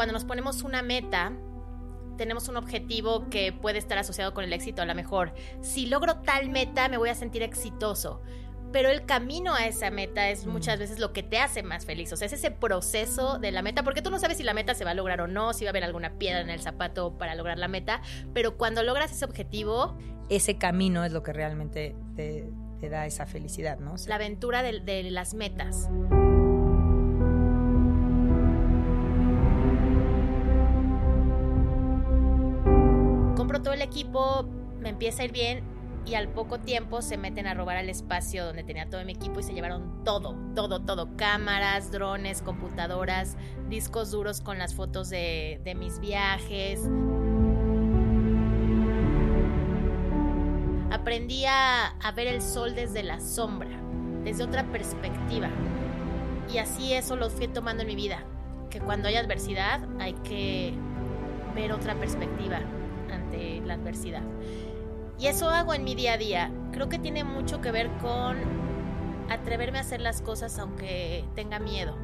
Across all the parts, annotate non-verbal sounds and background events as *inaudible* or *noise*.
cuando nos ponemos una meta, tenemos un objetivo que puede estar asociado con el éxito. A lo mejor, si logro tal meta, me voy a sentir exitoso. Pero el camino a esa meta es muchas veces lo que te hace más feliz. O sea, es ese proceso de la meta, porque tú no sabes si la meta se va a lograr o no, si va a haber alguna piedra en el zapato para lograr la meta. Pero cuando logras ese objetivo. Ese camino es lo que realmente te, da esa felicidad, ¿no? la aventura de las metas. Todo el equipo, me empieza a ir bien y al poco tiempo se meten a robar al espacio donde tenía todo mi equipo y se llevaron todo, todo, todo, cámaras, drones, computadoras, discos duros con las fotos de, de mis viajes. Aprendí a, a ver el sol desde la sombra, desde otra perspectiva. Y así eso lo fui tomando en mi vida, que cuando hay adversidad hay que ver otra perspectiva, ante la adversidad. Y eso hago en mi día a día. Creo que tiene mucho que ver con atreverme a hacer las cosas aunque tenga miedo,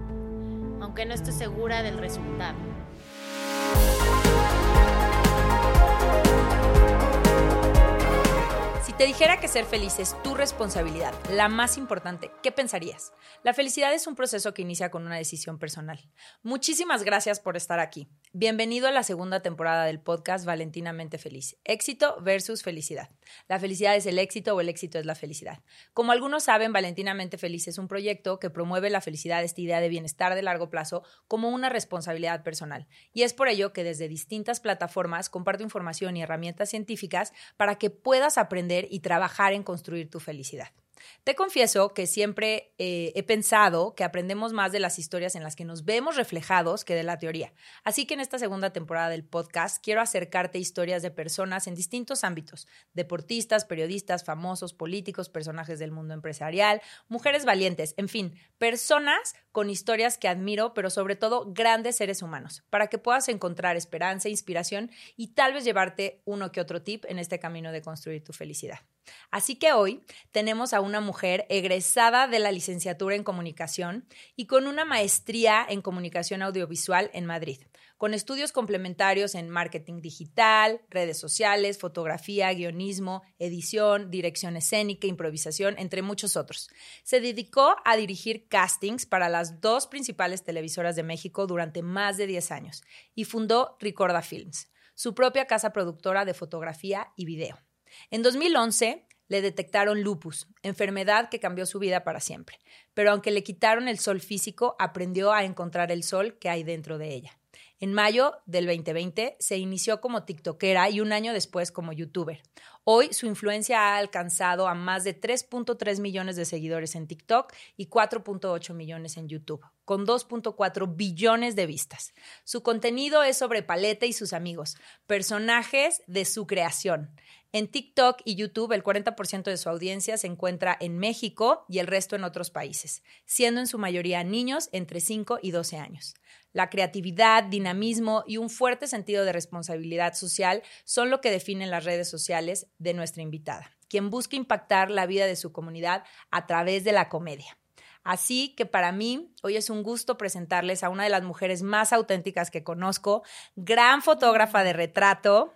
aunque no esté segura del resultado. Te dijera que ser feliz es tu responsabilidad, la más importante, ¿qué pensarías? La felicidad es un proceso que inicia con una decisión personal. Muchísimas gracias por estar aquí. Bienvenido a la segunda temporada del podcast Valentinamente Feliz. Éxito versus felicidad. La felicidad es el éxito o el éxito es la felicidad. Como algunos saben, Valentinamente Feliz es un proyecto que promueve la felicidad, esta idea de bienestar de largo plazo, como una responsabilidad personal. Y es por ello que desde distintas plataformas comparto información y herramientas científicas para que puedas aprender y trabajar en construir tu felicidad. Te confieso que siempre eh, he pensado que aprendemos más de las historias en las que nos vemos reflejados que de la teoría. Así que en esta segunda temporada del podcast quiero acercarte historias de personas en distintos ámbitos, deportistas, periodistas, famosos, políticos, personajes del mundo empresarial, mujeres valientes, en fin, personas con historias que admiro, pero sobre todo grandes seres humanos, para que puedas encontrar esperanza, inspiración y tal vez llevarte uno que otro tip en este camino de construir tu felicidad. Así que hoy tenemos a una mujer egresada de la licenciatura en comunicación y con una maestría en comunicación audiovisual en Madrid, con estudios complementarios en marketing digital, redes sociales, fotografía, guionismo, edición, dirección escénica, improvisación, entre muchos otros. Se dedicó a dirigir castings para las dos principales televisoras de México durante más de 10 años y fundó Ricorda Films, su propia casa productora de fotografía y video. En 2011 le detectaron lupus, enfermedad que cambió su vida para siempre. Pero aunque le quitaron el sol físico, aprendió a encontrar el sol que hay dentro de ella. En mayo del 2020 se inició como TikTokera y un año después como youtuber. Hoy su influencia ha alcanzado a más de 3.3 millones de seguidores en TikTok y 4.8 millones en YouTube, con 2.4 billones de vistas. Su contenido es sobre Paleta y sus amigos, personajes de su creación. En TikTok y YouTube el 40% de su audiencia se encuentra en México y el resto en otros países, siendo en su mayoría niños entre 5 y 12 años. La creatividad, dinamismo y un fuerte sentido de responsabilidad social son lo que definen las redes sociales de nuestra invitada, quien busca impactar la vida de su comunidad a través de la comedia. Así que para mí hoy es un gusto presentarles a una de las mujeres más auténticas que conozco, gran fotógrafa de retrato,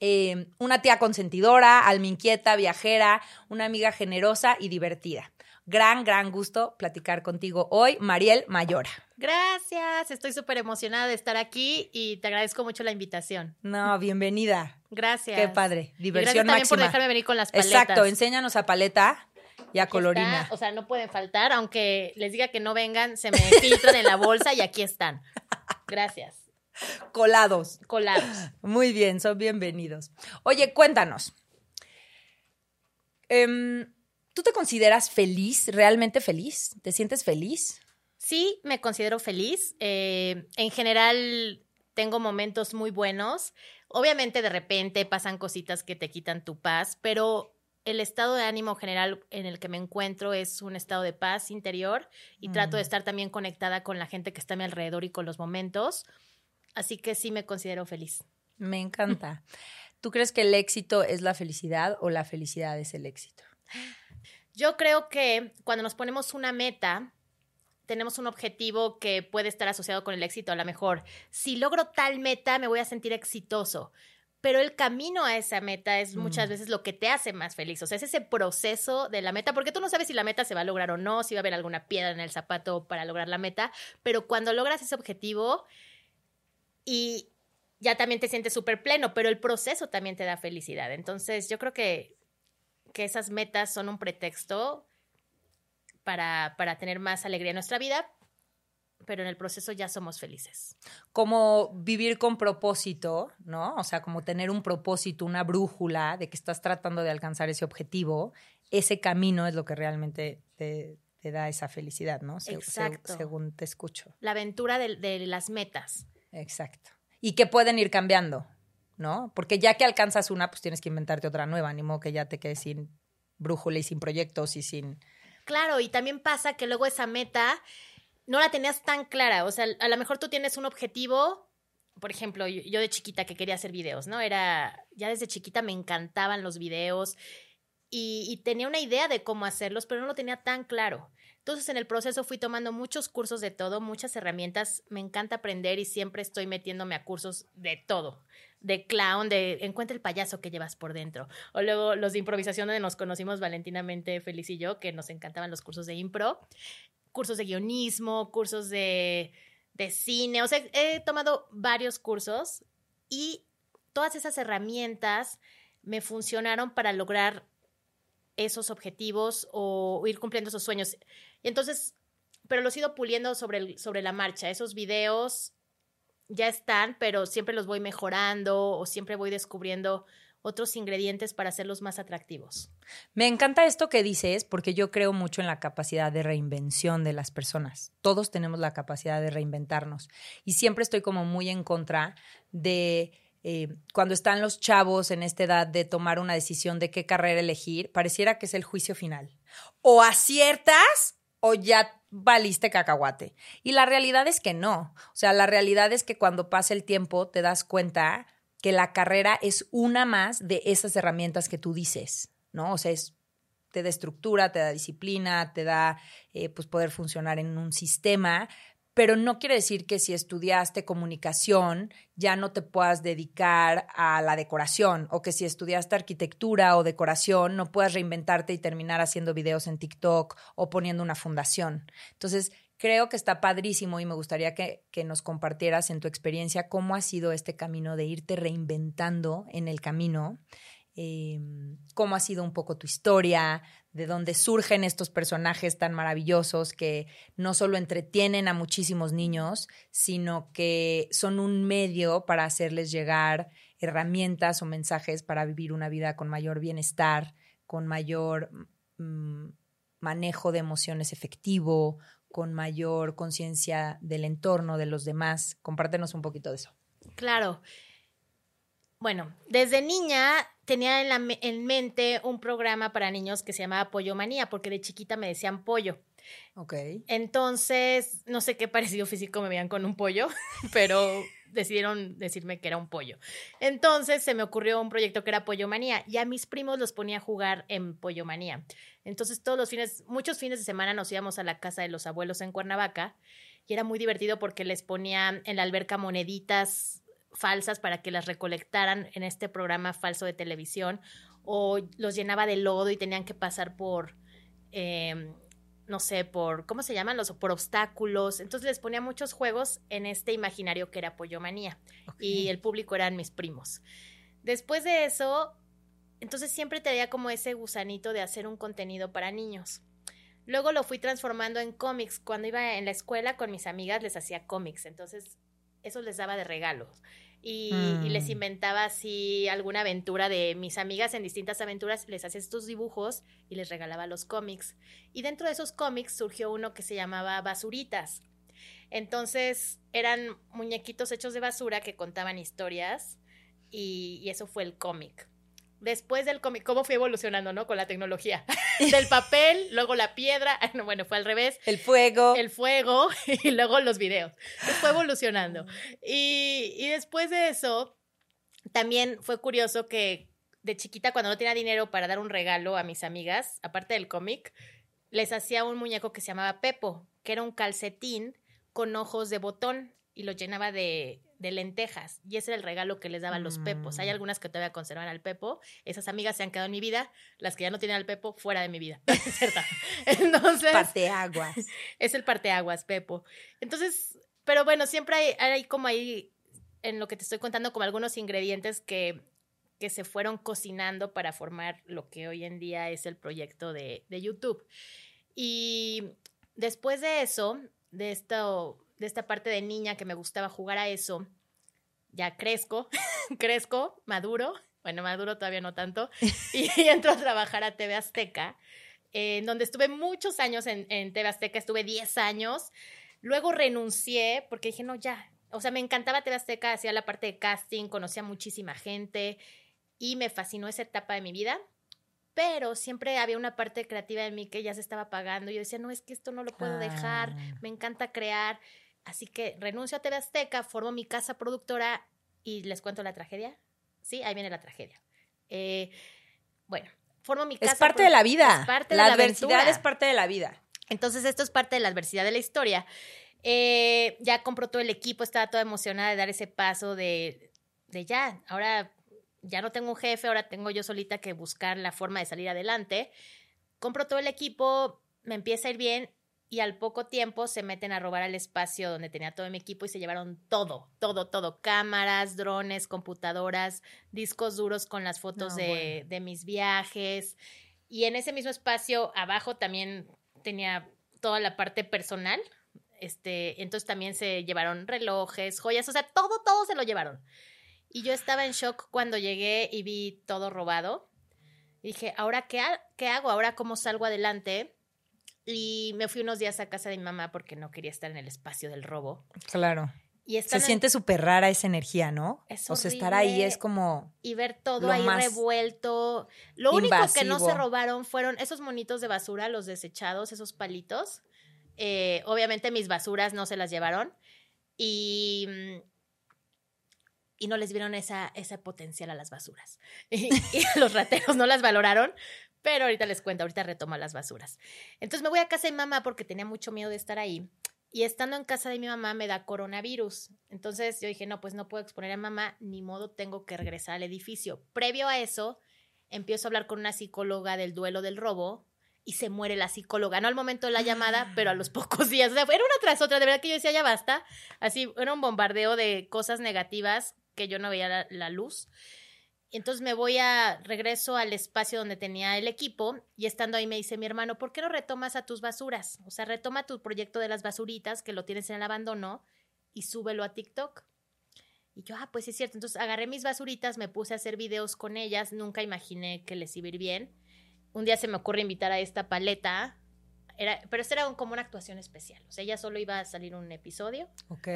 eh, una tía consentidora, alma inquieta, viajera, una amiga generosa y divertida. Gran, gran gusto platicar contigo hoy, Mariel Mayora. Gracias, estoy súper emocionada de estar aquí y te agradezco mucho la invitación. No, bienvenida. Gracias. Qué padre, diversión gracias también por dejarme venir con las paletas. Exacto, enséñanos a paleta y a colorina. o sea, no pueden faltar, aunque les diga que no vengan, se me filtran en la bolsa y aquí están. Gracias. Colados. Colados. Muy bien, son bienvenidos. Oye, cuéntanos. Em, ¿Tú te consideras feliz, realmente feliz? ¿Te sientes feliz? Sí, me considero feliz. Eh, en general, tengo momentos muy buenos. Obviamente, de repente pasan cositas que te quitan tu paz, pero el estado de ánimo general en el que me encuentro es un estado de paz interior y trato de mm. estar también conectada con la gente que está a mi alrededor y con los momentos. Así que sí me considero feliz. Me encanta. ¿Tú crees que el éxito es la felicidad o la felicidad es el éxito? *laughs* Yo creo que cuando nos ponemos una meta, tenemos un objetivo que puede estar asociado con el éxito. A lo mejor, si logro tal meta, me voy a sentir exitoso. Pero el camino a esa meta es muchas Mm. veces lo que te hace más feliz. O sea, es ese proceso de la meta, porque tú no sabes si la meta se va a lograr o no, si va a haber alguna piedra en el zapato para lograr la meta. Pero cuando logras ese objetivo y ya también te sientes súper pleno, pero el proceso también te da felicidad. Entonces, yo creo que, que esas metas son un pretexto para, para tener más alegría en nuestra vida, pero en el proceso ya somos felices. Como vivir con propósito, ¿no? O sea, como tener un propósito, una brújula de que estás tratando de alcanzar ese objetivo, ese camino es lo que realmente te, te da esa felicidad, ¿no? Se- se- Exacto. según te escucho. La aventura de, de las metas. Exacto. Y que pueden ir cambiando, ¿no? Porque ya que alcanzas una, pues tienes que inventarte otra nueva, ni modo que ya te quedes sin brújula y sin proyectos y sin... Claro, y también pasa que luego esa meta no la tenías tan clara. O sea, a lo mejor tú tienes un objetivo. Por ejemplo, yo, de chiquita que quería hacer videos, ¿no? Era, ya desde chiquita me encantaban los videos y, y tenía una idea de cómo hacerlos, pero no lo tenía tan claro. Entonces, en el proceso fui tomando muchos cursos de todo, muchas herramientas. Me encanta aprender y siempre estoy metiéndome a cursos de todo. De clown, de encuentra el payaso que llevas por dentro. O luego los de improvisación donde nos conocimos valentinamente Feliz y yo, que nos encantaban los cursos de impro. Cursos de guionismo, cursos de, de cine. O sea, he tomado varios cursos y todas esas herramientas me funcionaron para lograr esos objetivos o ir cumpliendo esos sueños. Y entonces, pero los he ido puliendo sobre, sobre la marcha. Esos videos ya están, pero siempre los voy mejorando o siempre voy descubriendo otros ingredientes para hacerlos más atractivos. Me encanta esto que dices porque yo creo mucho en la capacidad de reinvención de las personas. Todos tenemos la capacidad de reinventarnos y siempre estoy como muy en contra de eh, cuando están los chavos en esta edad de tomar una decisión de qué carrera elegir, pareciera que es el juicio final. O aciertas o ya valiste cacahuate. Y la realidad es que no. O sea, la realidad es que cuando pasa el tiempo te das cuenta que la carrera es una más de esas herramientas que tú dices, ¿no? O sea, es, te da estructura, te da disciplina, te da eh, pues poder funcionar en un sistema, pero no quiere decir que si estudiaste comunicación ya no te puedas dedicar a la decoración o que si estudiaste arquitectura o decoración no puedas reinventarte y terminar haciendo videos en TikTok o poniendo una fundación. Entonces, creo que está padrísimo y me gustaría que, que, nos compartieras en tu experiencia cómo ha sido este camino de irte reinventando en el camino, eh, cómo ha sido un poco tu historia, de dónde surgen estos personajes tan maravillosos que no solo entretienen a muchísimos niños, sino que son un medio para hacerles llegar herramientas o mensajes para vivir una vida con mayor bienestar, con mayor mmm, manejo de emociones efectivo, con mayor conciencia del entorno, de los demás. Compártenos un poquito de eso. Claro. Bueno, desde niña tenía en, la, en, mente un programa para niños que se llamaba Pollo Manía, porque de chiquita me decían pollo. Ok. Entonces, no sé qué parecido físico me veían con un pollo, *laughs* pero decidieron decirme que era un pollo. Entonces se me ocurrió un proyecto que era Pollo Manía y a mis primos los ponía a jugar en Pollo Manía. Entonces todos los fines, muchos fines de semana nos íbamos a la casa de los abuelos en Cuernavaca y era muy divertido porque les ponía en la alberca moneditas falsas para que las recolectaran en este programa falso de televisión o los llenaba de lodo y tenían que pasar por eh, no sé, por, ¿cómo se llaman? Los, por obstáculos. Entonces les ponía muchos juegos en este imaginario que era Pollomanía. Okay. Y el público eran mis primos. Después de eso, entonces siempre tenía como ese gusanito de hacer un contenido para niños. Luego lo fui transformando en cómics. Cuando iba en la escuela con mis amigas les hacía cómics. Entonces eso les daba de regalos. Y, mm. y, les inventaba así alguna aventura de mis amigas en distintas aventuras, les hacía estos dibujos y les regalaba los cómics. Y dentro de esos cómics surgió uno que se llamaba Basuritas. Entonces eran muñequitos hechos de basura que contaban historias y, y eso fue el cómic. Después del cómic, ¿cómo fui evolucionando, no? Con la tecnología. *laughs* Del papel, luego la piedra, *laughs* no, bueno, fue al revés. El fuego. El fuego *laughs* y luego los videos. Entonces fue evolucionando. Y, y después de eso, también fue curioso que de chiquita, cuando no tenía dinero para dar un regalo a mis amigas, aparte del cómic, les hacía un muñeco que se llamaba Pepo, que era un calcetín con ojos de botón y lo llenaba de, de lentejas. Y ese era el regalo que les daban los pepos. Hay Mm. algunas que todavía conservan al pepo. Esas amigas se han quedado en mi vida. Las que ya no tienen al pepo, fuera de mi vida. *laughs* *laughs* Entonces, Parteaguas. es el parteaguas, pepo. Entonces, pero bueno, siempre hay, hay como ahí, en lo que te estoy contando, como algunos ingredientes que, que se fueron cocinando para formar lo que hoy en día es el proyecto de, de YouTube. Y después de eso, de esto, de esta parte de niña que me gustaba jugar a eso, ya crezco, *laughs* crezco, maduro, bueno, maduro todavía no tanto, *laughs* y *laughs* entro a trabajar a TV Azteca, eh, en donde estuve muchos años en, en TV Azteca, estuve 10 años, luego renuncié porque dije, no, ya, o sea, me encantaba TV Azteca, hacía la parte de casting, conocía muchísima gente y me fascinó esa etapa de mi vida. Pero siempre había una parte creativa de mí que ya se estaba apagando. Y yo decía, no, es que esto no lo puedo dejar. Ah. Me encanta crear. Así que renuncio a TV Azteca, formo mi casa productora y les cuento la tragedia. Sí, ahí viene la tragedia. Eh, bueno, formo mi casa. Es parte de la vida. Es parte de la, la adversidad aventura. es parte de la vida. Entonces, esto es parte de la adversidad de la historia. Eh, ya compró todo el equipo, estaba toda emocionada de dar ese paso de, de ya, ahora ya no tengo un jefe, ahora tengo yo solita que buscar la forma de salir adelante. Compro todo el equipo, me empieza a ir bien y al poco tiempo se meten a robar al espacio donde tenía todo mi equipo y se llevaron todo, todo, todo, cámaras, drones, computadoras, discos duros con las fotos No, de, bueno. de mis viajes. Y en ese mismo espacio abajo también tenía toda la parte personal. Este, entonces también se llevaron relojes, joyas, o sea, todo, todo se lo llevaron. Y yo estaba en shock cuando llegué y vi todo robado. Dije, ¿ahora qué, ha- qué hago? ¿Ahora cómo salgo adelante? Y me fui unos días a casa de mi mamá porque no quería estar en el espacio del robo. Claro. Y Se en- siente súper rara esa energía, ¿no? Es o sea, estar ahí es como... y ver todo ahí revuelto. Lo único que no se robaron fueron esos monitos de basura, los desechados, esos palitos. Eh, obviamente mis basuras no se las llevaron y, mm, y no les vieron esa, ese potencial a las basuras. *laughs* Y, y los rateros no las valoraron, pero ahorita les cuento, ahorita retomo las basuras. Entonces me voy a casa de mi mamá porque tenía mucho miedo de estar ahí. Y estando en casa de mi mamá me da coronavirus. Entonces yo dije, no, pues no puedo exponer a mamá, ni modo tengo que regresar al edificio. Previo a eso, empiezo a hablar con una psicóloga del duelo del robo y se muere la psicóloga. No al momento de la llamada, pero a los pocos *laughs* días. O sea, era una tras otra. De verdad que yo decía, ya basta. Así, era un bombardeo de cosas negativas que yo no veía la, la luz. Entonces me voy a, regreso al espacio donde tenía el equipo y estando ahí me dice mi hermano, ¿por qué no retomas a tus basuras? O sea, retoma tu proyecto de las basuritas que lo tienes en el abandono y súbelo a TikTok. Y yo, ah, pues es cierto. Entonces agarré mis basuritas, me puse a hacer videos con ellas, nunca imaginé que les iba a ir bien. Un día se me ocurre invitar a esta paleta, era, pero esta era un- como una actuación especial. O sea, ella solo iba a salir un episodio. Ok.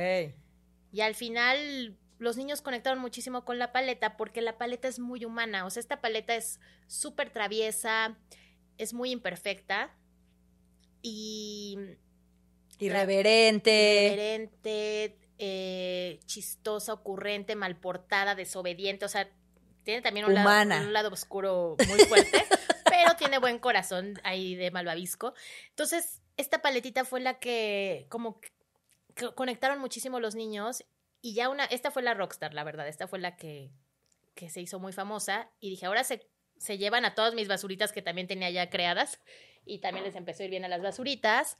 Y al final los niños conectaron muchísimo con la paleta porque la paleta es muy humana. O sea, esta paleta es súper traviesa, es muy imperfecta y Irreverente. diferente, eh, chistosa, ocurrente, malportada, desobediente. O sea, tiene también un, Humana. Lado, un lado oscuro muy fuerte, *laughs* pero tiene buen corazón ahí de malvavisco. Entonces, esta paletita fue la que como que conectaron muchísimo los niños y ya una, esta fue la rockstar, la verdad, esta fue la que, que se hizo muy famosa y dije, ahora se, se llevan a todas mis basuritas que también tenía ya creadas y también les empezó a ir bien a las basuritas.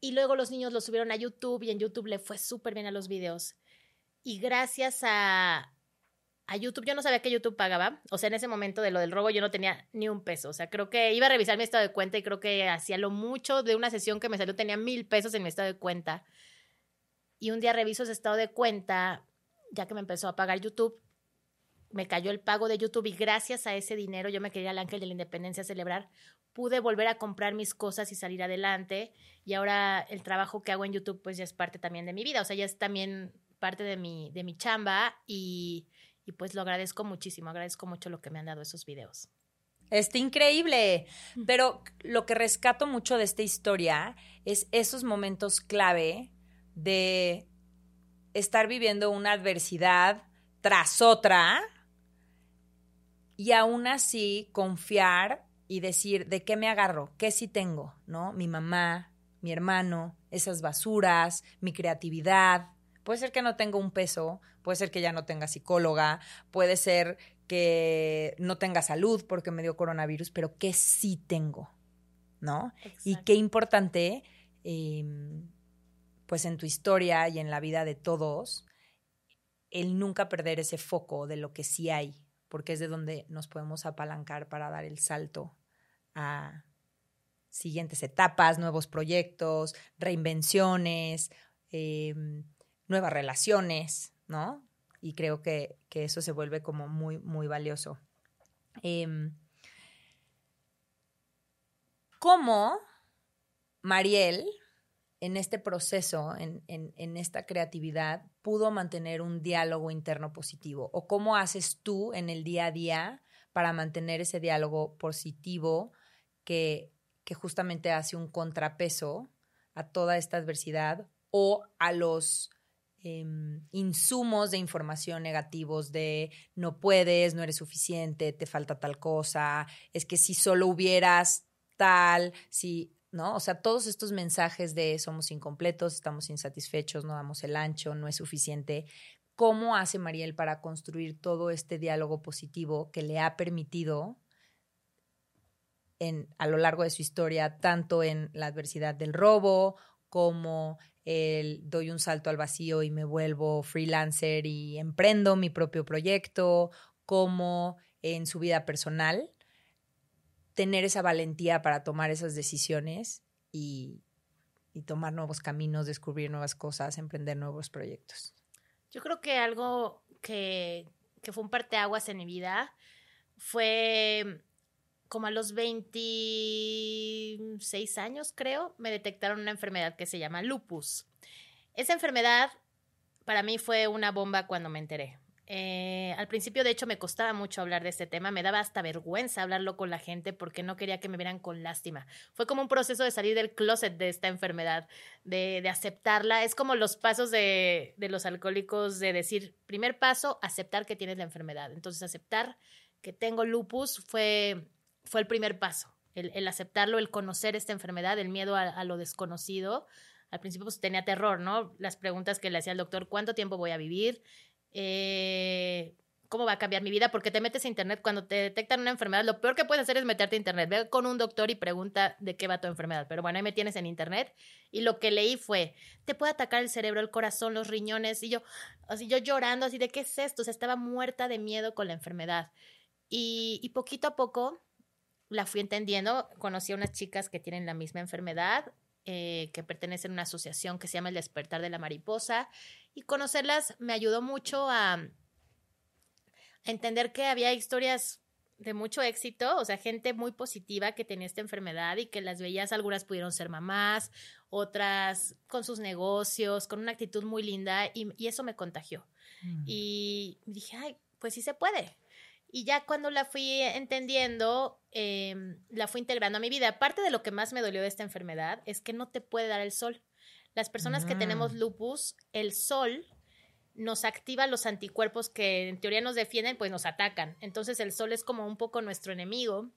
Y luego los niños lo subieron a YouTube y en YouTube le fue súper bien a los videos. Y gracias a, a YouTube, yo no sabía que YouTube pagaba. O sea, en ese momento de lo del robo yo no tenía ni un peso. O sea, creo que iba a revisar mi estado de cuenta y creo que hacía lo mucho de una sesión que me salió, tenía mil pesos en mi estado de cuenta. Y un día reviso ese estado de cuenta, ya que me empezó a pagar YouTube, me cayó el pago de YouTube y gracias a ese dinero yo me quería al Ángel de la Independencia a celebrar. Pude volver a comprar mis cosas y salir adelante. Y ahora el trabajo que hago en YouTube pues ya es parte también de mi vida. O sea, ya es también parte de mi, de mi chamba y, y pues lo agradezco muchísimo. Agradezco mucho lo que me han dado esos videos. Está increíble. Pero lo que rescato mucho de esta historia es esos momentos clave de estar viviendo una adversidad tras otra y aún así confiar y decir de qué me agarro, qué sí tengo, ¿no? Mi mamá, mi hermano, esas basuras, mi creatividad. Puede ser que no tenga un peso, puede ser que ya no tenga psicóloga, puede ser que no tenga salud porque me dio coronavirus, pero qué sí tengo, ¿no? Y qué importante, em, pues en tu historia y en la vida de todos, el nunca perder ese foco de lo que sí hay, porque es de donde nos podemos apalancar para dar el salto a siguientes etapas, nuevos proyectos, reinvenciones, em, nuevas relaciones, ¿no? Y creo que, eso se vuelve como muy, muy valioso. Em, ¿Cómo Mariel en este proceso, en, esta creatividad, pudo mantener un diálogo interno positivo? ¿O cómo haces tú en el día a día para mantener ese diálogo positivo que, justamente hace un contrapeso a toda esta adversidad o a los em, insumos de información negativos de no puedes, no eres suficiente, te falta tal cosa, es que si solo hubieras tal, si ¿no? O sea, todos estos mensajes de somos incompletos, estamos insatisfechos, no damos el ancho, no es suficiente. ¿Cómo hace Mariel para construir todo este diálogo positivo que le ha permitido a lo largo de su historia, tanto en la adversidad del robo como el doy un salto al vacío y me vuelvo freelancer y emprendo mi propio proyecto, como en su vida personal? Tener esa valentía para tomar esas decisiones y, tomar nuevos caminos, descubrir nuevas cosas, emprender nuevos proyectos. Yo creo que algo que, que fue un parteaguas en mi vida fue como a los 26 años, creo, me detectaron una enfermedad que se llama lupus. Esa enfermedad para mí fue una bomba cuando me enteré. Eh, al principio, de hecho, me costaba mucho hablar de este tema, me daba hasta vergüenza hablarlo con la gente porque no quería que me vieran con lástima. Fue como un proceso de salir del closet de esta enfermedad, de, aceptarla. Es como los pasos de, los alcohólicos de decir, primer paso, aceptar que tienes la enfermedad. Entonces, aceptar que tengo lupus fue, fue el primer paso. El, aceptarlo, el conocer esta enfermedad, el miedo a, a lo desconocido. Al principio pues, tenía terror, ¿no? Las preguntas que le hacía al doctor, ¿cuánto tiempo voy a vivir? Eh, cómo va a cambiar mi vida, porque te metes a internet cuando te detectan una enfermedad, lo peor que puedes hacer es meterte a internet, ve con un doctor y pregunta de qué va tu enfermedad, pero bueno, ahí me tienes en internet y lo que leí fue, te puede atacar el cerebro, el corazón, los riñones y yo, así yo llorando, así de qué es esto, o sea, estaba muerta de miedo con la enfermedad. Y, y poquito a poco la fui entendiendo, conocí a unas chicas que tienen la misma enfermedad, eh, que pertenecen a una asociación que se llama El Despertar de la Mariposa y conocerlas me ayudó mucho a, a entender que había historias de mucho éxito, o sea, gente muy positiva que tenía esta enfermedad y que las veías, algunas pudieron ser mamás, otras con sus negocios, con una actitud muy linda y, eso me contagió. Mm. Y dije, ay, pues sí se puede. Y ya cuando la fui entendiendo, em, la fui integrando a mi vida. Aparte de lo que más me dolió de esta enfermedad es que no te puede dar el sol. Las personas que tenemos mm. lupus, el sol nos activa los anticuerpos que en teoría nos defienden, pues nos atacan. Entonces el sol es como un poco nuestro enemigo.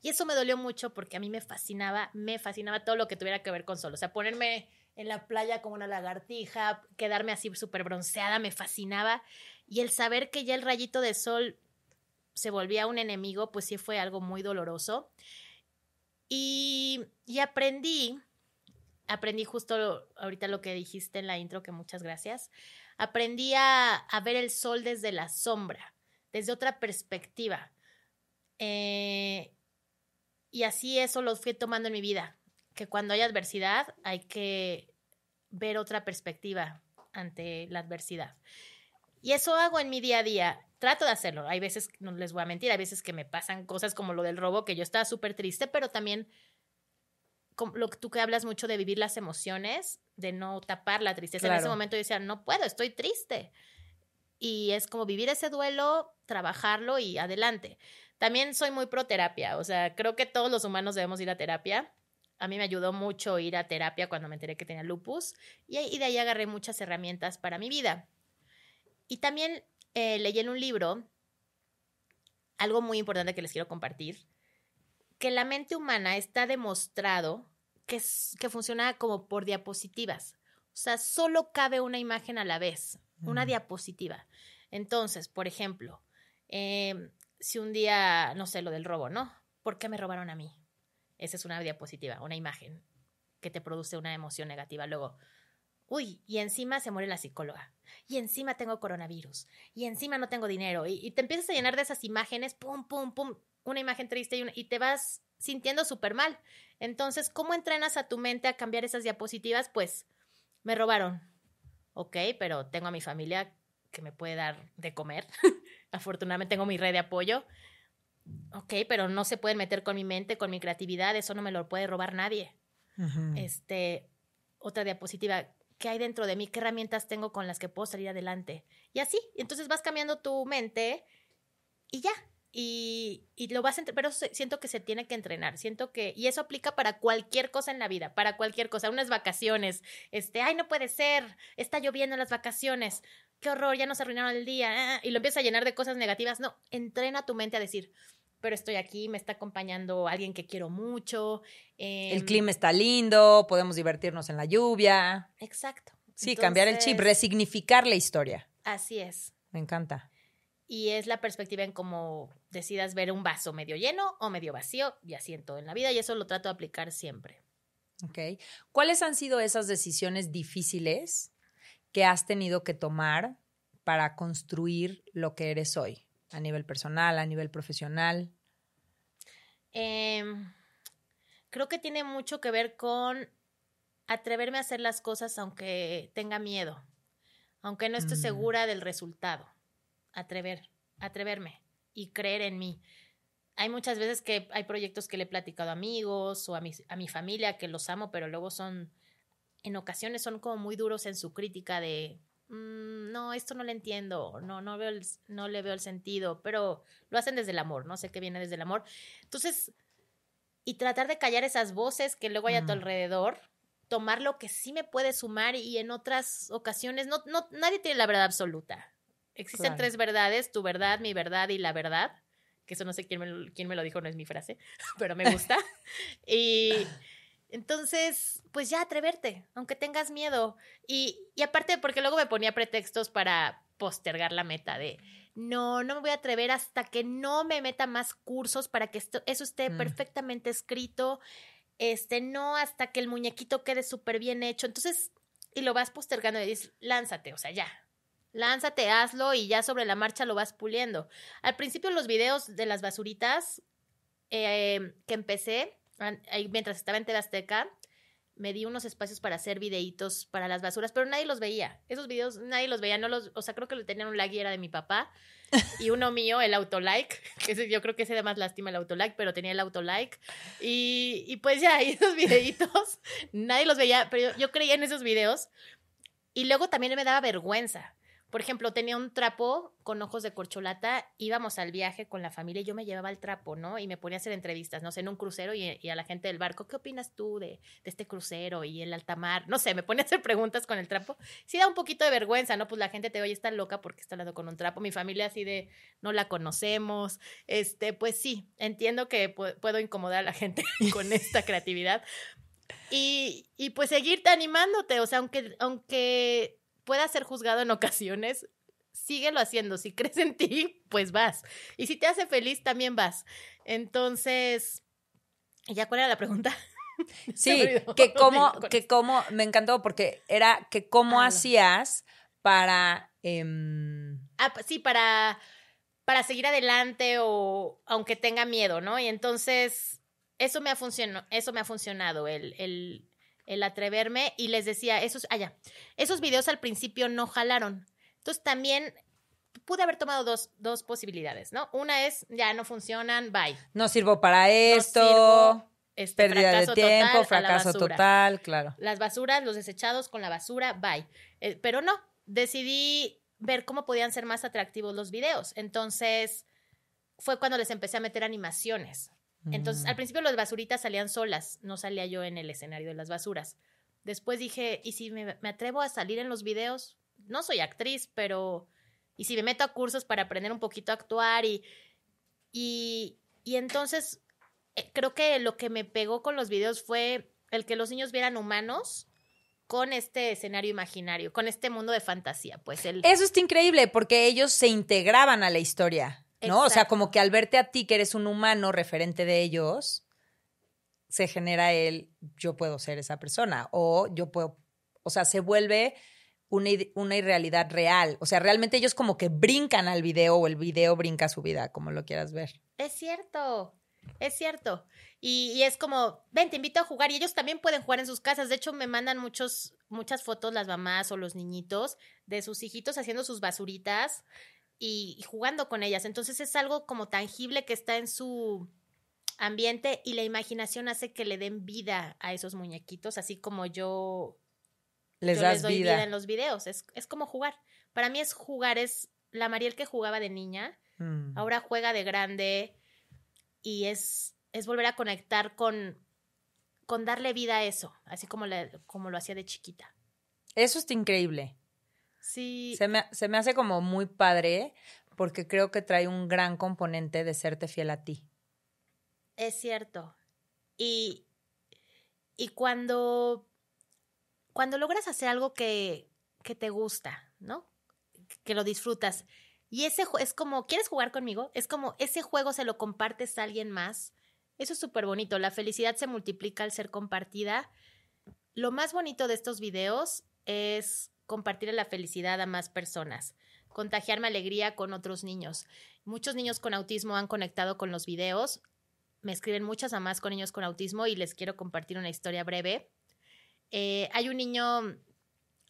Y eso me dolió mucho porque a mí me fascinaba, me fascinaba todo lo que tuviera que ver con sol. O sea, ponerme en la playa como una lagartija, quedarme así súper bronceada, me fascinaba. Y el saber que ya el rayito de sol se volvía un enemigo, pues sí fue algo muy doloroso. Y, y aprendí, aprendí justo ahorita lo que dijiste en la intro, que muchas gracias, aprendí a, a ver el sol desde la sombra, desde otra perspectiva. Eh, y así eso lo fui tomando en mi vida, que cuando hay adversidad hay que ver otra perspectiva ante la adversidad. Y eso hago en mi día a día trato de hacerlo. Hay veces, no les voy a mentir, hay veces que me pasan cosas como lo del robo, que yo estaba súper triste, pero también lo que tú que hablas mucho de vivir las emociones, de no tapar la tristeza. En ese momento yo decía, no puedo, estoy triste. Y es como vivir ese duelo, trabajarlo y adelante. También soy muy pro terapia, o sea, creo que todos los humanos debemos ir a terapia. A mí me ayudó mucho ir a terapia cuando me enteré que tenía lupus y, y de ahí agarré muchas herramientas para mi vida. Y también eh, leí en un libro algo muy importante que les quiero compartir, que la mente humana está demostrado que, que funciona como por diapositivas. O sea, solo cabe una imagen a la vez, una diapositiva. Entonces, por ejemplo, em, si un día, no sé, lo del robo, ¿no? ¿Por qué me robaron a mí? Esa es una diapositiva, una imagen que te produce una emoción negativa. Luego, uy, y encima se muere la psicóloga, y encima tengo coronavirus, y encima no tengo dinero, y, te empiezas a llenar de esas imágenes, pum, pum, pum, una imagen triste y, y te vas sintiendo súper mal. Entonces, ¿cómo entrenas a tu mente a cambiar esas diapositivas? Pues, me robaron. Ok, pero tengo a mi familia que me puede dar de comer. *laughs* Afortunadamente tengo mi red de apoyo. Ok, pero no se pueden meter con mi mente, con mi creatividad, eso no me lo puede robar nadie. Este, otra diapositiva, ¿qué hay dentro de mí? ¿Qué herramientas tengo con las que puedo salir adelante? Y así, entonces vas cambiando tu mente y ya. Y, y lo vas a pero siento que se tiene que entrenar, siento que, y eso aplica para cualquier cosa en la vida, para cualquier cosa, unas vacaciones, este, ay, no puede ser, está lloviendo en las vacaciones, qué horror, ya nos arruinaron el día, ah", y lo empiezas a llenar de cosas negativas, no, entrena tu mente a decir, pero estoy aquí, me está acompañando alguien que quiero mucho. el em, clima está lindo, podemos divertirnos en la lluvia. Exacto. Sí, cambiar el chip, resignificar la historia. Así es. Me encanta. Y es la perspectiva en cómo decidas ver un vaso medio lleno o medio vacío, y así en todo en la vida, y eso lo trato de aplicar siempre. Ok. ¿Cuáles han sido esas decisiones difíciles que has tenido que tomar para construir lo que eres hoy? A nivel personal, a nivel profesional? Em, creo que tiene mucho que ver con atreverme a hacer las cosas aunque tenga miedo, aunque no esté mm. segura del resultado. Atrever, atreverme y creer en mí. Hay muchas veces que hay proyectos que le he platicado a amigos o a mi, a mi familia que los amo, pero luego son, en ocasiones son como muy duros en su crítica de Mm, no, esto no lo entiendo, no, no, veo no le veo el sentido, pero lo hacen desde el amor, no sé qué viene desde el amor. Entonces, y tratar de callar esas voces que luego hay a tu alrededor, tomar lo que sí me puede sumar y en otras ocasiones, no, no, nadie tiene la verdad absoluta. Existen tres verdades, tu verdad, mi verdad y la verdad, que eso no sé quién me, quién me lo dijo, no es mi frase, *laughs* pero me gusta. *laughs* y entonces, pues ya atreverte, aunque tengas miedo. Y, y aparte, porque luego me ponía pretextos para postergar la meta de, no, no me voy a atrever hasta que no me meta más cursos para que esto, eso esté mm. perfectamente escrito, este, no hasta que el muñequito quede súper bien hecho. Entonces, y lo vas postergando y dices, lánzate, o sea, ya. Lánzate, hazlo y ya sobre la marcha lo vas puliendo. Al principio los videos de las basuritas eh, que empecé, mientras estaba en TV Azteca, me di unos espacios para hacer videitos para las basuras, pero nadie los veía. Esos videos nadie los veía, no los, o sea, creo que lo tenían un lag y era de mi papá y uno *laughs* mío, el autolike, *laughs* que yo creo que ese de más lástima el autolike, pero tenía el autolike. Y, y pues ya, *laughs* esos videitos, nadie los veía, pero yo, yo creía en esos videos. Y luego también me daba vergüenza. Por ejemplo, tenía un trapo con ojos de corcholata, íbamos al viaje con la familia y yo me llevaba el trapo, ¿no? Y me ponía a hacer entrevistas, no sé, en un crucero y, a la gente del barco, ¿qué opinas tú de, este crucero y el alta mar? No sé, me ponía a hacer preguntas con el trapo. Sí da un poquito de vergüenza, ¿no? Pues la gente te oye, está loca porque está hablando con un trapo. Mi familia así de, no la conocemos. Este, pues sí, entiendo que puedo incomodar a la gente *laughs* con esta creatividad. Y, y pues seguirte animándote, o sea, aunque, aunque pueda ser juzgado en ocasiones, síguelo haciendo. Si crees en ti, pues vas. Y si te hace feliz, también vas. Entonces, ¿ya cuál era la pregunta? *laughs* Sí, que cómo, *laughs* que cómo, me encantó porque era que cómo ah, hacías para... Em, ah, sí, para, para seguir adelante o aunque tenga miedo, ¿no? Y entonces, eso me ha funcionado, eso me ha funcionado, el, el, el atreverme y les decía, esos, allá, ah, esos videos al principio no jalaron. Entonces también pude haber tomado dos, dos posibilidades, ¿no? Una es, ya no funcionan, bye. No sirvo para esto. este, pérdida de tiempo, fracaso total, claro. Las basuras, los desechados con la basura, bye. Eh, pero no, decidí ver cómo podían ser más atractivos los videos. Entonces, fue cuando les empecé a meter animaciones. Entonces, al mm. principio las basuritas salían solas, no salía yo en el escenario de las basuras. Después dije, ¿y si me, atrevo a salir en los videos? No soy actriz, pero... ¿Y si me meto a cursos para aprender un poquito a actuar? Y, y, y entonces eh, creo que lo que me pegó con los videos fue el que los niños vieran humanos con este escenario imaginario, con este mundo de fantasía. Pues el... Eso está increíble porque ellos se integraban a la historia, ¿no? O sea, como que al verte a ti que eres un humano referente de ellos, se genera el yo puedo ser esa persona o yo puedo, o sea, se vuelve una, una irrealidad real. O sea, realmente ellos como que brincan al video o el video brinca a su vida, como lo quieras ver. Es cierto, es cierto. Y, y es como, ven, te invito a jugar. Y ellos también pueden jugar en sus casas. De hecho, me mandan muchos, muchas fotos las mamás o los niñitos de sus hijitos haciendo sus basuritas y, y jugando con ellas. Entonces es algo como tangible que está en su ambiente y la imaginación hace que le den vida a esos muñequitos, así como yo, Les yo das les doy vida. vida en los videos. Es, es como jugar. Para mí es jugar, es la Mariel que jugaba de niña Mm. ahora juega de grande y es, es volver a conectar con, con darle vida a eso, así como, como lo hacía de chiquita. Eso está increíble. Sí, Se me, se me hace como muy padre porque creo que trae un gran componente de serte fiel a ti. es cierto. Y, y cuando, cuando logras hacer algo que, que te gusta, ¿no? Que lo disfrutas. Y ese es como, ¿quieres jugar conmigo? Es como, ese juego se lo compartes a alguien más. Eso es súper bonito. La felicidad se multiplica al ser compartida. Lo más bonito de estos videos es compartir la felicidad a más personas, contagiarme alegría con otros niños. Muchos niños con autismo han conectado con los videos. Me escriben muchas mamás con niños con autismo y les quiero compartir una historia breve. Eh, hay un niño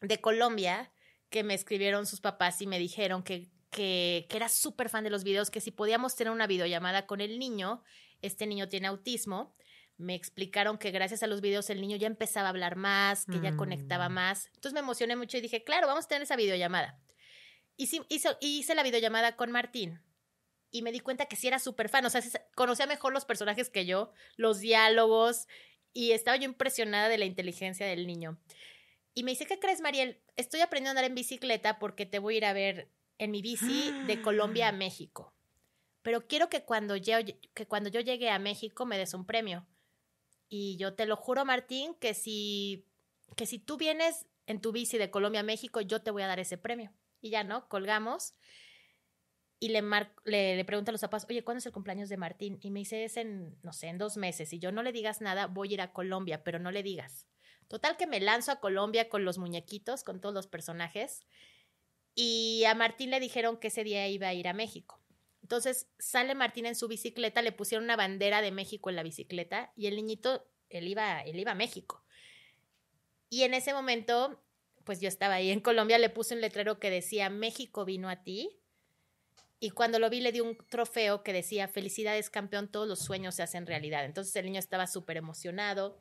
de Colombia que me escribieron sus papás y me dijeron que, que, que era súper fan de los videos, que si podíamos tener una videollamada con el niño, este niño tiene autismo. Me explicaron que gracias a los videos el niño ya empezaba a hablar más, que ya Mm. conectaba más. Entonces me emocioné mucho y dije, claro, vamos a tener esa videollamada. Y sí, hizo- hice la videollamada con Martín y me di cuenta que sí era súper fan, o sea, conocía mejor los personajes que yo, los diálogos, y estaba yo impresionada de la inteligencia del niño. Y me dice, ¿qué crees, Mariel? Estoy aprendiendo a andar en bicicleta porque te voy a ir a ver en mi bici de Colombia a *gasps* México. Pero quiero que cuando, yo, que cuando yo llegue a México me des un premio. Y yo te lo juro, Martín, que si, que si tú vienes en tu bici de Colombia a México, yo te voy a dar ese premio. Y ya, ¿no? Colgamos y le, mar le, le a los papás, oye, ¿cuándo es el cumpleaños de Martín? Y me dice, es en, no sé, en dos meses. Y yo, no le digas nada, voy a ir a Colombia, pero no le digas. Total que me lanzo a Colombia con los muñequitos, con todos los personajes. Y a Martín le dijeron que ese día iba a ir a México. Entonces sale Martín en su bicicleta, le pusieron una bandera de México en la bicicleta y el niñito, él iba, él iba a México. Y en ese momento, pues yo estaba ahí en Colombia, le puse un letrero que decía, México vino a ti. Y cuando lo vi le di un trofeo que decía, felicidades campeón, todos los sueños se hacen realidad. Entonces el niño estaba súper emocionado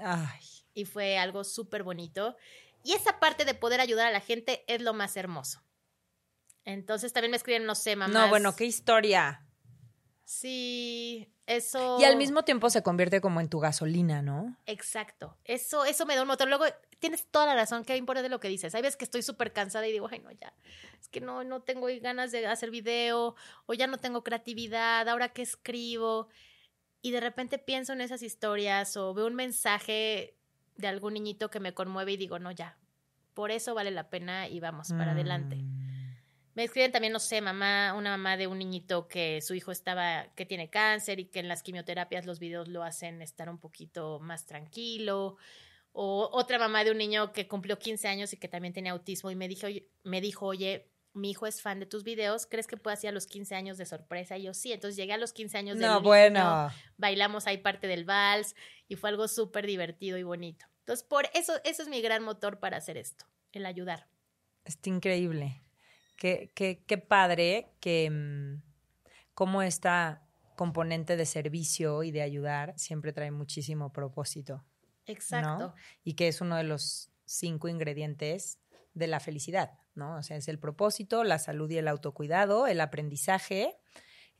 Ay, y fue algo súper bonito. Y esa parte de poder ayudar a la gente es lo más hermoso. Entonces también me escriben, no sé, mamá. no, bueno, qué historia. Sí, eso. Y al mismo tiempo se convierte como en tu gasolina, ¿no? Exacto. Eso, eso me da un motor. Luego, tienes toda la razón, qué importa de lo que dices. Hay veces que estoy súper cansada y digo, ay, no, ya. Es que no, no tengo ganas de hacer video, o ya no tengo creatividad, ahora que escribo. Y de repente pienso en esas historias o veo un mensaje de algún niñito que me conmueve y digo, no, ya. Por eso vale la pena y vamos para adelante. Me escriben también, no sé, mamá, una mamá de un niñito que su hijo estaba, que tiene cáncer y que en las quimioterapias los videos lo hacen estar un poquito más tranquilo. O otra mamá de un niño que cumplió 15 años y que también tiene autismo y me dijo, me dijo, oye, mi hijo es fan de tus videos, ¿crees que puedo ir a los 15 años de sorpresa? Y yo sí, entonces llegué a los 15 años del No, bueno. bailamos ahí parte del vals y fue algo súper divertido y bonito. Entonces, por eso, eso es mi gran motor para hacer esto, el ayudar. Está increíble. Qué, qué, qué padre que mm, como esta componente de servicio y de ayudar siempre trae muchísimo propósito. Exacto. Y que es uno de los cinco ingredientes de la felicidad, ¿no? O sea, es el propósito, la salud y el autocuidado, el aprendizaje,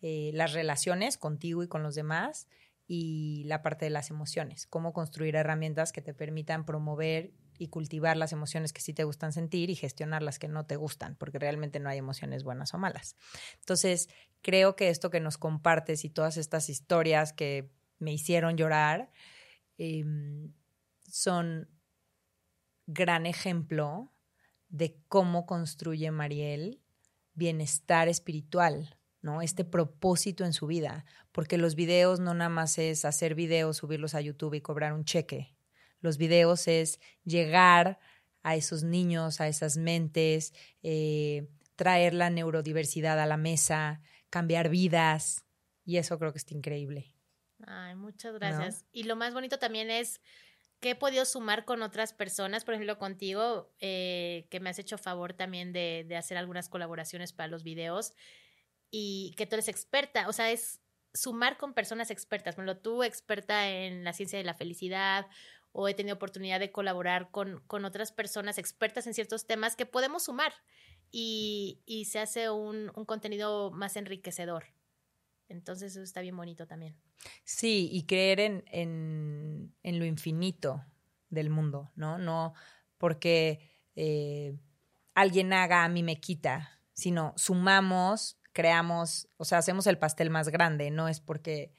eh, las relaciones contigo y con los demás y la parte de las emociones, cómo construir herramientas que te permitan promover y cultivar las emociones que sí te gustan sentir y gestionar las que no te gustan, porque realmente no hay emociones buenas o malas. Entonces, creo que esto que nos compartes y todas estas historias que me hicieron llorar em, son gran ejemplo de cómo construye Mariel bienestar espiritual, ¿no? Este propósito en su vida, porque los videos no nada más es hacer videos, subirlos a YouTube y cobrar un cheque. Los videos es llegar a esos niños, a esas mentes, eh, traer la neurodiversidad a la mesa, cambiar vidas, y eso creo que está increíble. Ay, muchas gracias. Y lo más bonito también es que he podido sumar con otras personas, por ejemplo, contigo, eh, que me has hecho favor también de, de, hacer algunas colaboraciones para los videos y que tú eres experta, o sea, es sumar con personas expertas, por ejemplo, tú experta en la ciencia de la felicidad o he tenido oportunidad de colaborar con, con otras personas expertas en ciertos temas que podemos sumar y, y se hace un, un contenido más enriquecedor. Entonces eso está bien bonito también. Sí, y creer en, en, en lo infinito del mundo, ¿no? No porque eh, alguien haga, a mí me quita, sino sumamos, creamos, o sea, hacemos el pastel más grande, no es porque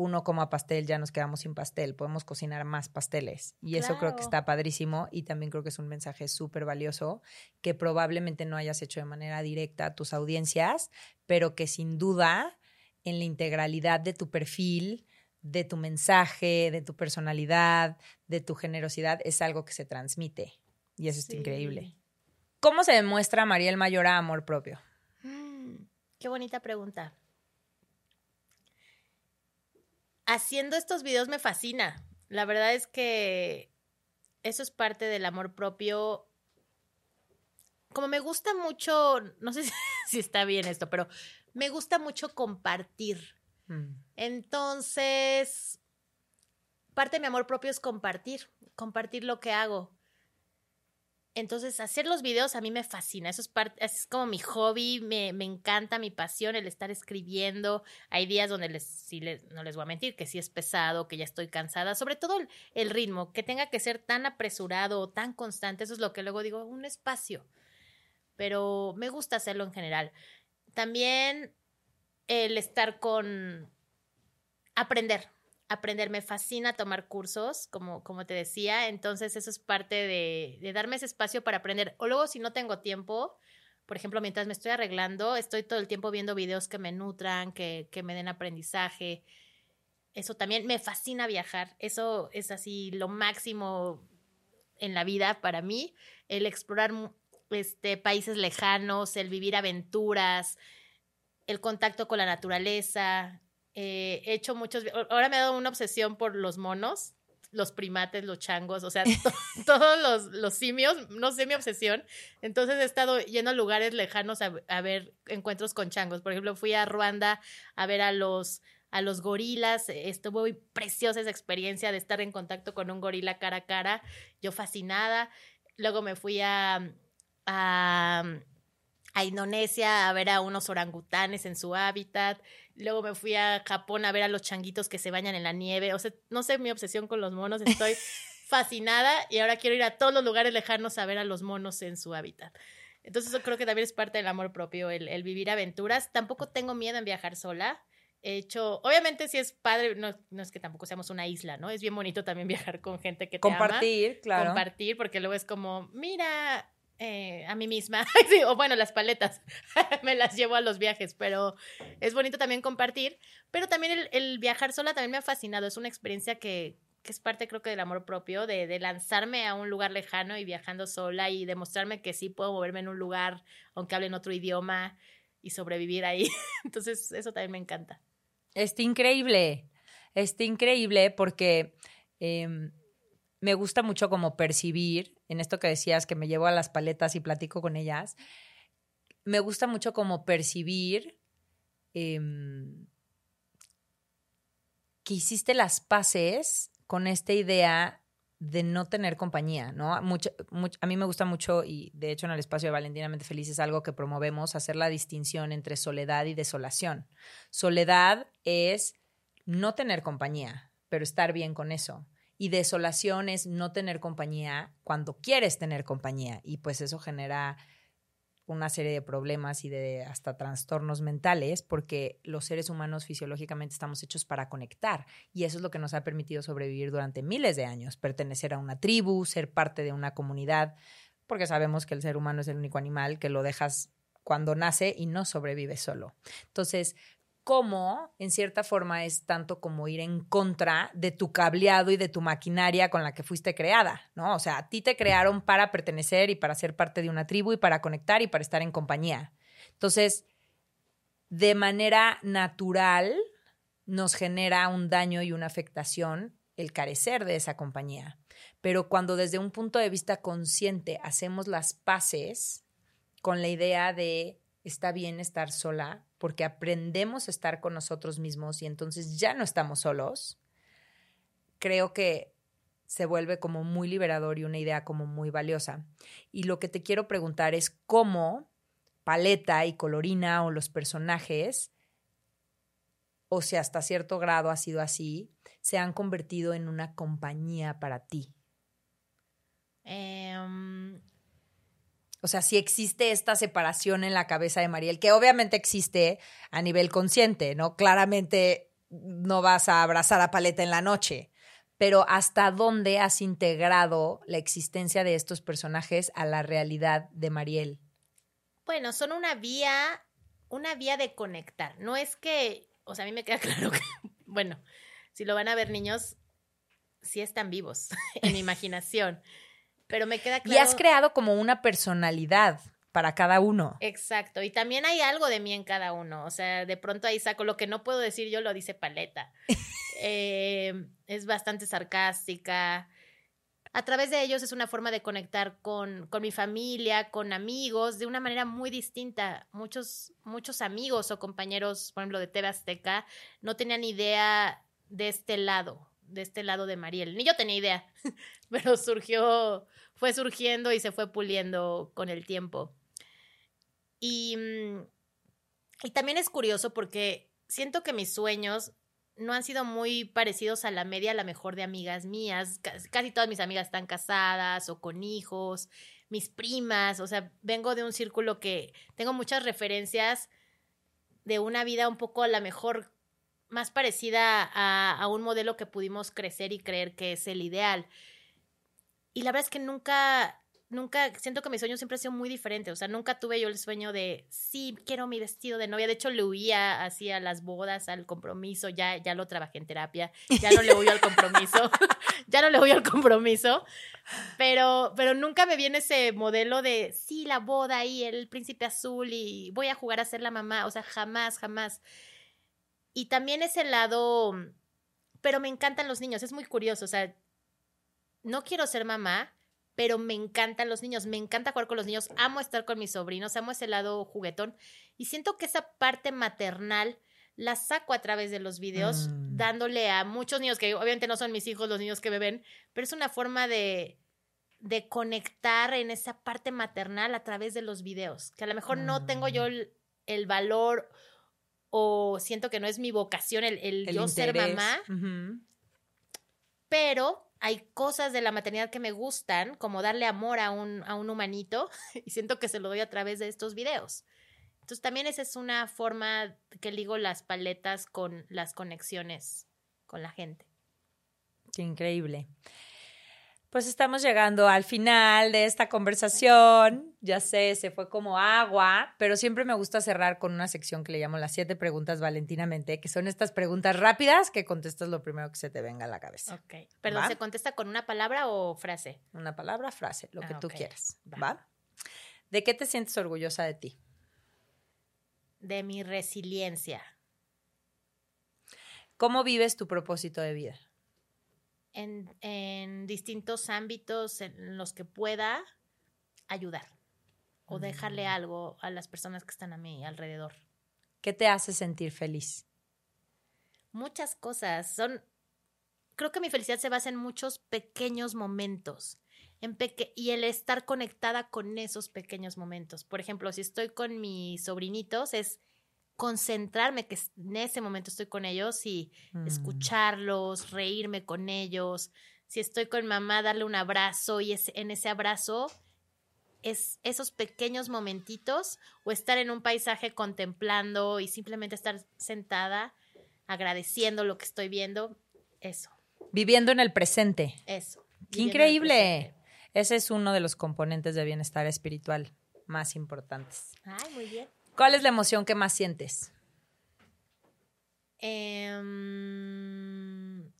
uno coma pastel, ya nos quedamos sin pastel, podemos cocinar más pasteles. Y eso creo que está padrísimo y también creo que es un mensaje súper valioso que probablemente no hayas hecho de manera directa a tus audiencias, pero que sin duda en la integralidad de tu perfil, de tu mensaje, de tu personalidad, de tu generosidad, es algo que se transmite. Y eso es increíble. ¿Cómo se demuestra Mariel Mayor a amor propio? Mm, qué bonita pregunta. Haciendo estos videos me fascina. La verdad es que eso es parte del amor propio. Como me gusta mucho, no sé *laughs* si está bien esto, pero me gusta mucho compartir. Mm. Entonces, parte de mi amor propio es compartir, compartir lo que hago. Entonces, hacer los videos a mí me fascina. Eso es, es como mi hobby, me, encanta mi pasión, el estar escribiendo. Hay días donde les, sí les, no les voy a mentir, que sí es pesado, que ya estoy cansada. Sobre todo el, el ritmo, que tenga que ser tan apresurado o tan constante. Eso es lo que luego digo, un espacio. Pero me gusta hacerlo en general. También el estar con aprender, aprender. Me fascina tomar cursos, como, como te decía. Entonces, eso es parte de, de, darme ese espacio para aprender. O luego, si no tengo tiempo, por ejemplo, mientras me estoy arreglando, estoy todo el tiempo viendo videos que me nutran, que, que me den aprendizaje. Eso también me fascina viajar. Eso es así lo máximo en la vida para mí. El explorar este, países lejanos, el vivir aventuras, el contacto con la naturaleza. Eh, he hecho muchos, ahora me ha dado una obsesión por los monos, los primates, los changos, o sea, *laughs* todos los, los, simios, no sé mi obsesión. Entonces he estado yendo a lugares lejanos a, a, ver encuentros con changos. Por ejemplo, fui a Ruanda a ver a los, a los gorilas. Estuvo muy preciosa esa experiencia de estar en contacto con un gorila cara a cara. Yo fascinada. Luego me fui a, a, a Indonesia a ver a unos orangutanes en su hábitat. Luego me fui a Japón a ver a los changuitos que se bañan en la nieve. O sea, no sé mi obsesión con los monos. Estoy *laughs* fascinada y ahora quiero ir a todos los lugares lejanos a ver a los monos en su hábitat. Entonces eso creo que también es parte del amor propio, el, el vivir aventuras. Tampoco tengo miedo en viajar sola. He hecho, obviamente si es padre, no, no, es que tampoco seamos una isla, ¿no? Es bien bonito también *laughs* viajar con gente que te Compartir, claro. Compartir, porque luego es como, mira, eh, a mí misma, *laughs* o bueno, las paletas, *laughs* me las llevo a los viajes, pero es bonito también compartir, pero también el, viajar sola también me ha fascinado, es una experiencia que, que es parte creo que del amor propio, de, lanzarme a un lugar lejano y viajando sola y demostrarme que sí puedo moverme en un lugar, aunque hable en otro idioma y sobrevivir ahí, *laughs* entonces eso también me encanta. Está increíble, está increíble porque... Eh, me gusta mucho como percibir, en esto que decías, que me llevo a las paletas y platico con ellas, me gusta mucho como percibir em, que hiciste las paces con esta idea de no tener compañía, ¿no? Mucho, a mí me gusta mucho, y de hecho en el espacio de Valentinamente Feliz es algo que promovemos, hacer la distinción entre soledad y desolación. Soledad es no tener compañía, pero estar bien con eso Y desolación es no tener compañía cuando quieres tener compañía. Y pues eso genera una serie de problemas y de hasta trastornos mentales, porque los seres humanos fisiológicamente estamos hechos para conectar y eso es lo que nos ha permitido sobrevivir durante miles de años, pertenecer a una tribu, ser parte de una comunidad, porque sabemos que el ser humano es el único animal que lo dejas cuando nace y no sobrevive solo. Entonces, cómo, en cierta forma, es tanto como ir en contra de tu cableado y de tu maquinaria con la que fuiste creada, ¿no? O sea, a ti te crearon para pertenecer y para ser parte de una tribu y para conectar y para estar en compañía. Entonces, de manera natural, nos genera un daño y una afectación el carecer de esa compañía. Pero cuando desde un punto de vista consciente hacemos las paces con la idea de está bien estar sola porque aprendemos a estar con nosotros mismos y entonces ya no estamos solos, creo que se vuelve como muy liberador y una idea como muy valiosa. Y lo que te quiero preguntar es cómo Paleta y Colorina o los personajes, o si hasta cierto grado ha sido así, se han convertido en una compañía para ti. Em, o sea, si existe esta separación en la cabeza de Mariel, que obviamente existe a nivel consciente, ¿no? Claramente no vas a abrazar a Paleta en la noche, pero ¿hasta dónde has integrado la existencia de estos personajes a la realidad de Mariel? Bueno, son una vía, una vía de conectar. No es que, o sea, a mí me queda *laughs* claro que, bueno, si lo van a ver niños, sí están vivos *laughs* en mi imaginación. Pero me queda claro. Y has creado como una personalidad para cada uno. Exacto. Y también hay algo de mí en cada uno. O sea, de pronto ahí saco lo que no puedo decir yo, lo dice Paleta. *laughs* Eh, es bastante sarcástica. A través de ellos es una forma de conectar con, con, mi familia, con amigos, de una manera muy distinta. Muchos, muchos amigos o compañeros, por ejemplo, de TV Azteca, no tenían idea de este lado de este lado de Mariel. Ni yo tenía idea, *laughs* pero surgió, fue surgiendo y se fue puliendo con el tiempo. Y, mm, y también es curioso porque siento que mis sueños no han sido muy parecidos a la media, a la mejor de amigas mías. Casi todas mis amigas están casadas o con hijos, mis primas, o sea, vengo de un círculo que tengo muchas referencias de una vida un poco a la mejor más parecida a, a, un modelo que pudimos crecer y creer que es el ideal. Y la verdad es que nunca, nunca, siento que mi sueño siempre ha sido muy diferente. O sea, nunca tuve yo el sueño de, sí, quiero mi vestido de novia. De hecho, le huía así a las bodas, al compromiso. Ya, ya lo trabajé en terapia. Ya no le huyo al compromiso. *laughs* ya no le huyo al compromiso. Pero, pero nunca me viene ese modelo de, sí, la boda y el príncipe azul y voy a jugar a ser la mamá. O sea, jamás, jamás. Y también ese lado, pero me encantan los niños, es muy curioso, o sea, no quiero ser mamá, pero me encantan los niños, me encanta jugar con los niños, amo estar con mis sobrinos, amo ese lado juguetón y siento que esa parte maternal la saco a través de los videos, mm. dándole a muchos niños, que obviamente no son mis hijos los niños que me ven, pero es una forma de, de conectar en esa parte maternal a través de los videos, que a lo mejor no tengo yo mm. el, el valor o siento que no es mi vocación el, yo ser mamá, pero hay cosas de la maternidad que me gustan, como darle amor a un, a un humanito, *laughs* y siento que se lo doy a través de estos videos. Entonces también esa es una forma que ligo las paletas con las conexiones con la gente. Qué increíble. Pues estamos llegando al final de esta conversación. Ya sé, se fue como agua, pero siempre me gusta cerrar con una sección que le llamo las siete preguntas valentinamente, que son estas preguntas rápidas que contestas lo primero que se te venga a la cabeza. Ok. Perdón, ¿se contesta con una palabra o frase? Una palabra, frase, lo que ah, tú quieras. ¿Va? ¿De qué te sientes orgullosa de ti? De mi resiliencia. ¿Cómo vives tu propósito de vida? En, distintos ámbitos en los que pueda ayudar o dejarle mm. algo a las personas que están a mi alrededor. ¿Qué te hace sentir feliz? Muchas cosas. Son. Creo que mi felicidad se basa en muchos pequeños momentos. En y el estar conectada con esos pequeños momentos. Por ejemplo, si estoy con mis sobrinitos, es concentrarme que en ese momento estoy con ellos y mm. escucharlos, reírme con ellos, Si estoy con mamá, darle un abrazo y es, en ese abrazo es esos pequeños momentitos o estar en un paisaje contemplando y simplemente estar sentada agradeciendo lo que estoy viendo, eso. Viviendo en el presente. Eso. ¡Qué increíble! Ese es uno de los componentes de bienestar espiritual más importantes. Ay, muy bien. ¿Cuál es la emoción que más sientes? Em,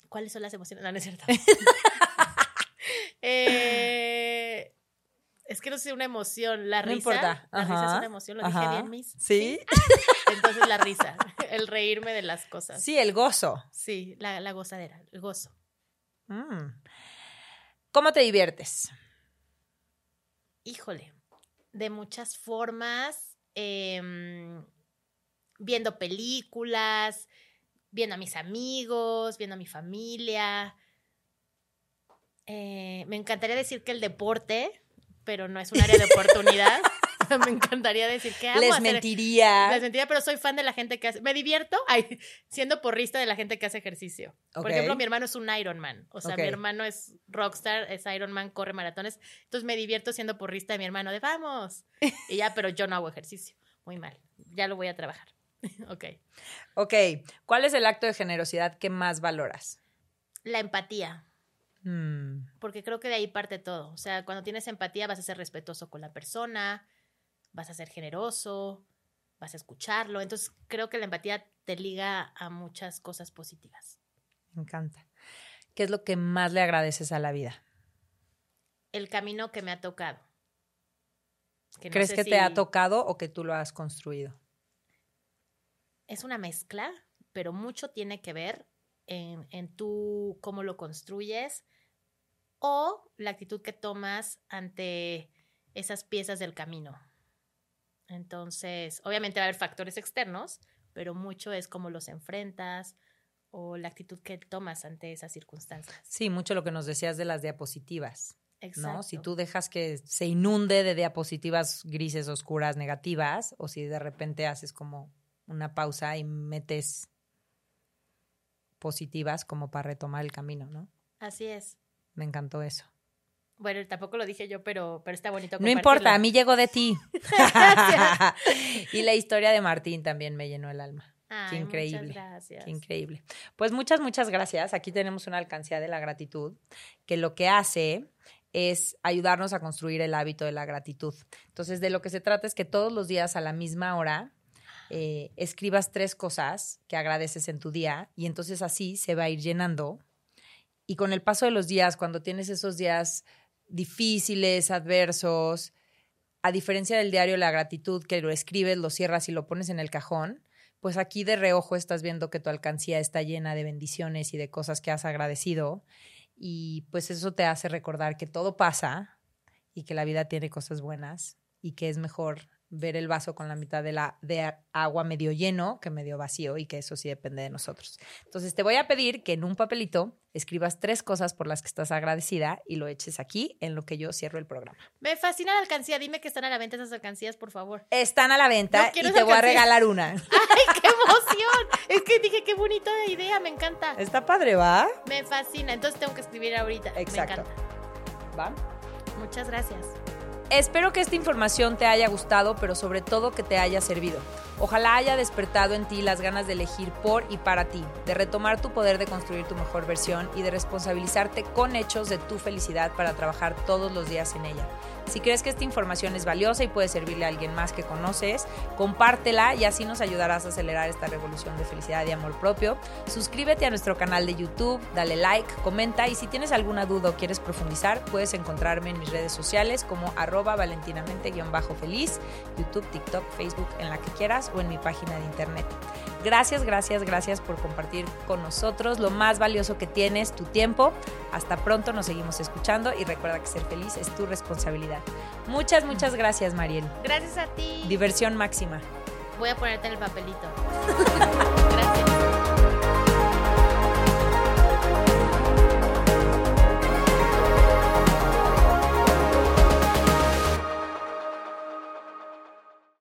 ¿Cuáles son las emociones? No, no es cierto. *laughs* eh, es que no sé una emoción. La risa. No importa. La risa es una emoción. Lo dije bien, Miss. ¿Sí? Entonces la risa. *laughs* El reírme de las cosas. Sí, el gozo. Sí, la, la gozadera, el gozo. Mm. ¿Cómo te diviertes? Híjole. De muchas formas. Em, viendo películas, viendo a mis amigos, viendo a mi familia. Eh, me encantaría decir que el deporte, pero no es un área de oportunidad. *laughs* *laughs* me encantaría decir que amo Les hacer- mentiría. Les mentiría, pero soy fan de la gente que hace. Me divierto ay, siendo porrista de la gente que hace ejercicio. Por ejemplo, mi hermano es un Ironman. O sea, mi hermano es rockstar, es Ironman, corre maratones. Entonces me divierto siendo porrista de mi hermano de vamos. Y ya, pero yo no hago ejercicio. Muy mal. Ya lo voy a trabajar. *laughs* ok. Ok. ¿Cuál es el acto de generosidad que más valoras? La empatía. Mm, Porque creo que de ahí parte todo. O sea, cuando tienes empatía vas a ser respetuoso con la persona, vas a ser generoso, vas a escucharlo. Entonces creo que la empatía te liga a muchas cosas positivas. me encanta. ¿Qué es lo que más le agradeces a la vida? El camino que me ha tocado. Que no ¿Crees que si- te ha tocado o que tú lo has construido? Es una mezcla, pero mucho tiene que ver en, en tú cómo lo construyes o la actitud que tomas ante esas piezas del camino. Entonces, obviamente va a haber factores externos, pero mucho es cómo los enfrentas o la actitud que tomas ante esas circunstancias. Sí, mucho lo que nos decías de las diapositivas, Exacto. ¿no? Si tú dejas que se inunde de diapositivas grises, oscuras, negativas, o si de repente haces como una pausa y metes positivas como para retomar el camino, ¿no? Así es. Me encantó eso. Bueno, tampoco lo dije yo, pero, pero está bonito. No importa, a mí llegó de ti. *laughs* Y la historia de Martín también me llenó el alma. Ay, Qué increíble. Muchas gracias. Qué increíble. Pues muchas, muchas gracias. Aquí tenemos una alcancía de la gratitud que lo que hace es ayudarnos a construir el hábito de la gratitud. Entonces, de lo que se trata es que todos los días a la misma hora eh, escribas tres cosas que agradeces en tu día y entonces así se va a ir llenando. Y con el paso de los días, cuando tienes esos días difíciles, adversos, a diferencia del diario La gratitud, que lo escribes, lo cierras y lo pones en el cajón, pues aquí de reojo estás viendo que tu alcancía está llena de bendiciones y de cosas que has agradecido. Y pues eso te hace recordar que todo pasa y que la vida tiene cosas buenas y que es mejor ver el vaso con la mitad de la de agua medio lleno que medio vacío y que eso sí depende de nosotros. Entonces te voy a pedir que en un papelito escribas tres cosas por las que estás agradecida y lo eches aquí en lo que yo cierro el programa. Me fascina la alcancía. Dime que están a la venta esas alcancías, por favor. Están a la venta quiero y te voy a regalar una. *laughs* ¡Ay, qué emoción! Es que dije, qué bonita idea, me encanta. Está padre, ¿va? Me fascina. Entonces tengo que escribir ahorita. Exacto. Me encanta. ¿Va? Muchas gracias. Espero que esta información te haya gustado, pero sobre todo que te haya servido. Ojalá haya despertado en ti las ganas de elegir por y para ti, de retomar tu poder de construir tu mejor versión y de responsabilizarte con hechos de tu felicidad para trabajar todos los días en ella. Si crees que esta información es valiosa y puede servirle a alguien más que conoces, compártela y así nos ayudarás a acelerar esta revolución de felicidad y amor propio. Suscríbete a nuestro canal de YouTube, dale like, comenta y si tienes alguna duda o quieres profundizar, puedes encontrarme en mis redes sociales como arroba valentinamente-feliz, YouTube, TikTok, Facebook, en la que quieras o en mi página de internet. Gracias, gracias, gracias por compartir con nosotros lo más valioso que tienes, tu tiempo. Hasta pronto, nos seguimos escuchando y recuerda que ser feliz es tu responsabilidad. Muchas, muchas gracias, Mariel. Gracias a ti. Diversión máxima. Voy a ponerte en el papelito. *laughs*